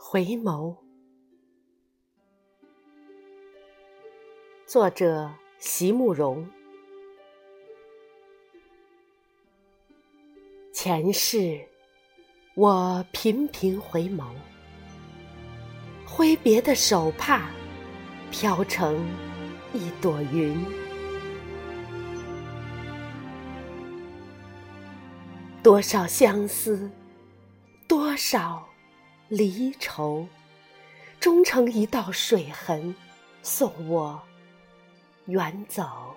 回眸，作者席慕容。前世，我频频回眸，挥别的手帕飘成一朵云。多少相思，多少。离愁，终成一道水痕，送我远走。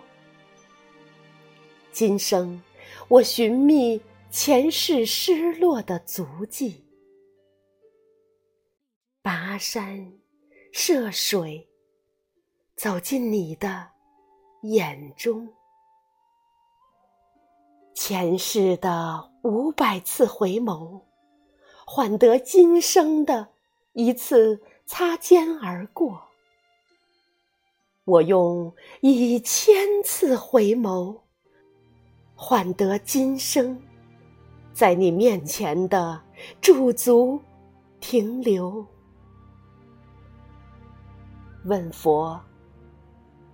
今生我寻觅前世失落的足迹，跋山涉水，走进你的眼中。前世的五百次回眸。换得今生的一次擦肩而过，我用一千次回眸，换得今生在你面前的驻足停留。问佛，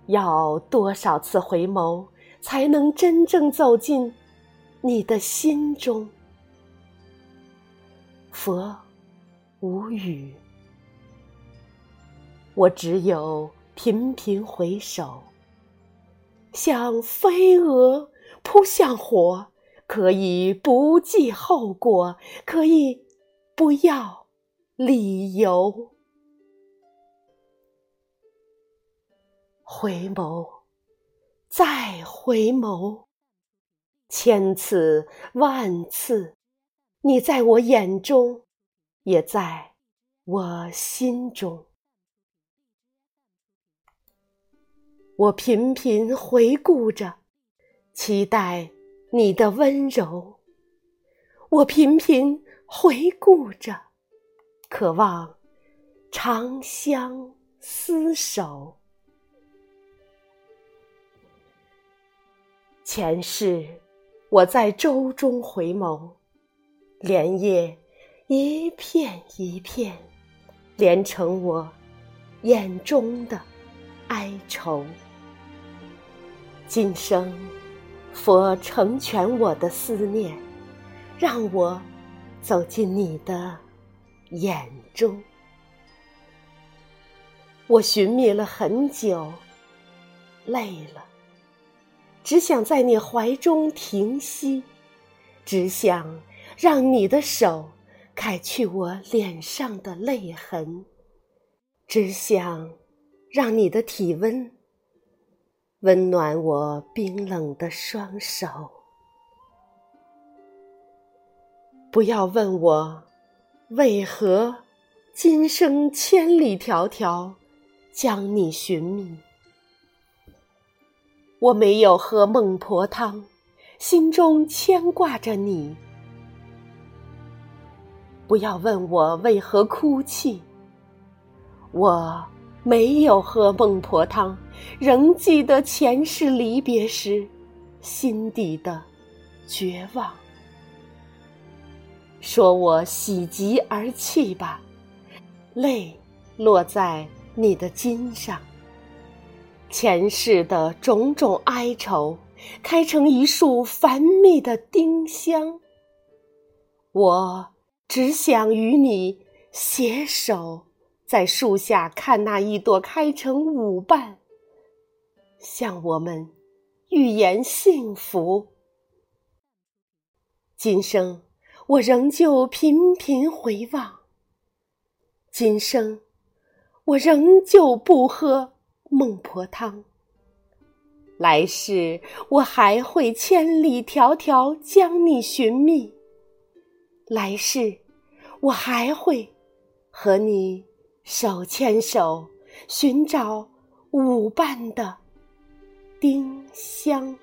要多少次回眸，才能真正走进你的心中？佛无语，我只有频频回首，像飞蛾扑向火，可以不计后果，可以不要理由。回眸，再回眸，千次万次。你在我眼中，也在我心中。我频频回顾着，期待你的温柔；我频频回顾着，渴望长相厮守。前世，我在舟中回眸。莲叶一片一片，连成我眼中的哀愁。今生，佛成全我的思念，让我走进你的眼中。我寻觅了很久，累了，只想在你怀中停息，只想。让你的手揩去我脸上的泪痕，只想让你的体温温暖我冰冷的双手。不要问我为何今生千里迢迢将你寻觅，我没有喝孟婆汤，心中牵挂着你。不要问我为何哭泣，我没有喝孟婆汤，仍记得前世离别时心底的绝望。说我喜极而泣吧，泪落在你的襟上，前世的种种哀愁开成一束繁密的丁香，我。只想与你携手，在树下看那一朵开成舞瓣，向我们预言幸福。今生我仍旧频频回望，今生我仍旧不喝孟婆汤，来世我还会千里迢迢将你寻觅。来世，我还会和你手牵手，寻找舞伴的丁香。